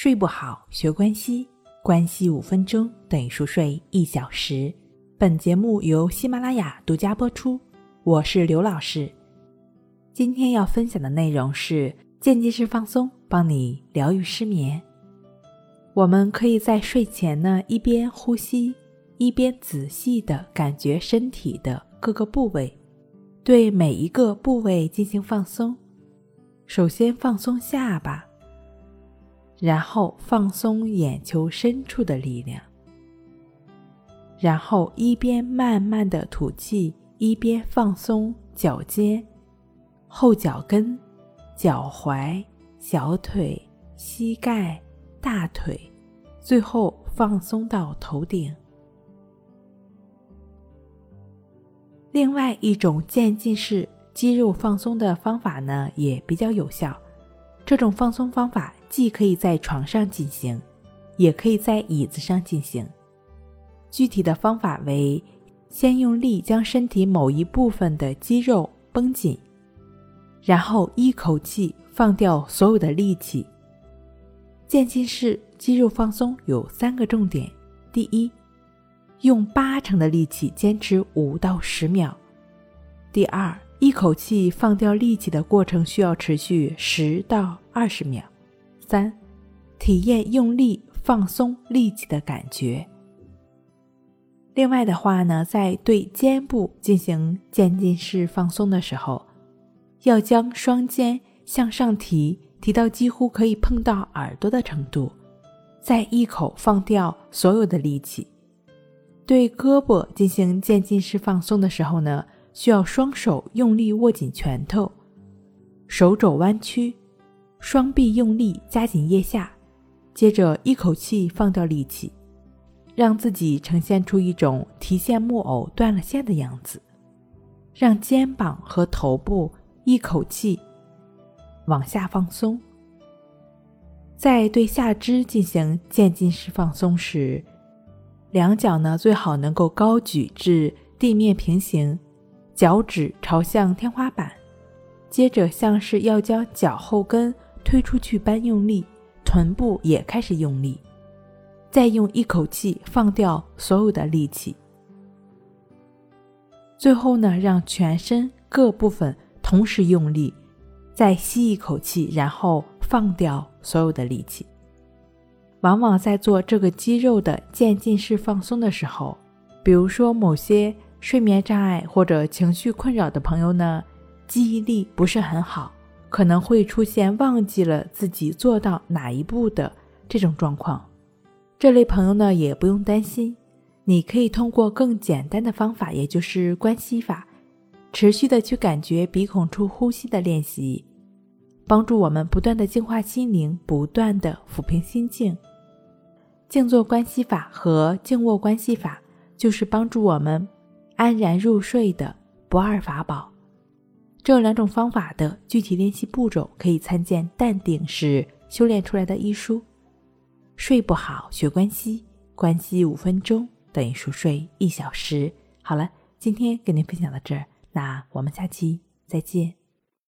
睡不好，学关西，关系五分钟等于熟睡一小时。本节目由喜马拉雅独家播出，我是刘老师。今天要分享的内容是渐进式放松，帮你疗愈失眠。我们可以在睡前呢，一边呼吸，一边仔细的感觉身体的各个部位，对每一个部位进行放松。首先放松下巴。然后放松眼球深处的力量，然后一边慢慢的吐气，一边放松脚尖、后脚跟、脚踝、小腿、膝盖、大腿，最后放松到头顶。另外一种渐进式肌肉放松的方法呢，也比较有效。这种放松方法。既可以在床上进行，也可以在椅子上进行。具体的方法为：先用力将身体某一部分的肌肉绷紧，然后一口气放掉所有的力气。渐进式肌肉放松有三个重点：第一，用八成的力气坚持五到十秒；第二，一口气放掉力气的过程需要持续十到二十秒。三，体验用力放松力气的感觉。另外的话呢，在对肩部进行渐进式放松的时候，要将双肩向上提，提到几乎可以碰到耳朵的程度，再一口放掉所有的力气。对胳膊进行渐进式放松的时候呢，需要双手用力握紧拳头，手肘弯曲。双臂用力夹紧腋下，接着一口气放掉力气，让自己呈现出一种提线木偶断了线的样子。让肩膀和头部一口气往下放松。在对下肢进行渐进式放松时，两脚呢最好能够高举至地面平行，脚趾朝向天花板。接着像是要将脚后跟。推出去般用力，臀部也开始用力，再用一口气放掉所有的力气。最后呢，让全身各部分同时用力，再吸一口气，然后放掉所有的力气。往往在做这个肌肉的渐进式放松的时候，比如说某些睡眠障碍或者情绪困扰的朋友呢，记忆力不是很好。可能会出现忘记了自己做到哪一步的这种状况，这类朋友呢也不用担心，你可以通过更简单的方法，也就是关系法，持续的去感觉鼻孔处呼吸的练习，帮助我们不断的净化心灵，不断的抚平心境。静坐关系法和静卧关系法就是帮助我们安然入睡的不二法宝。这两种方法的具体练习步骤，可以参见《淡定是修炼出来的》医书。睡不好，学关西，关西五分钟等于熟睡一小时。好了，今天跟您分享到这儿，那我们下期再见。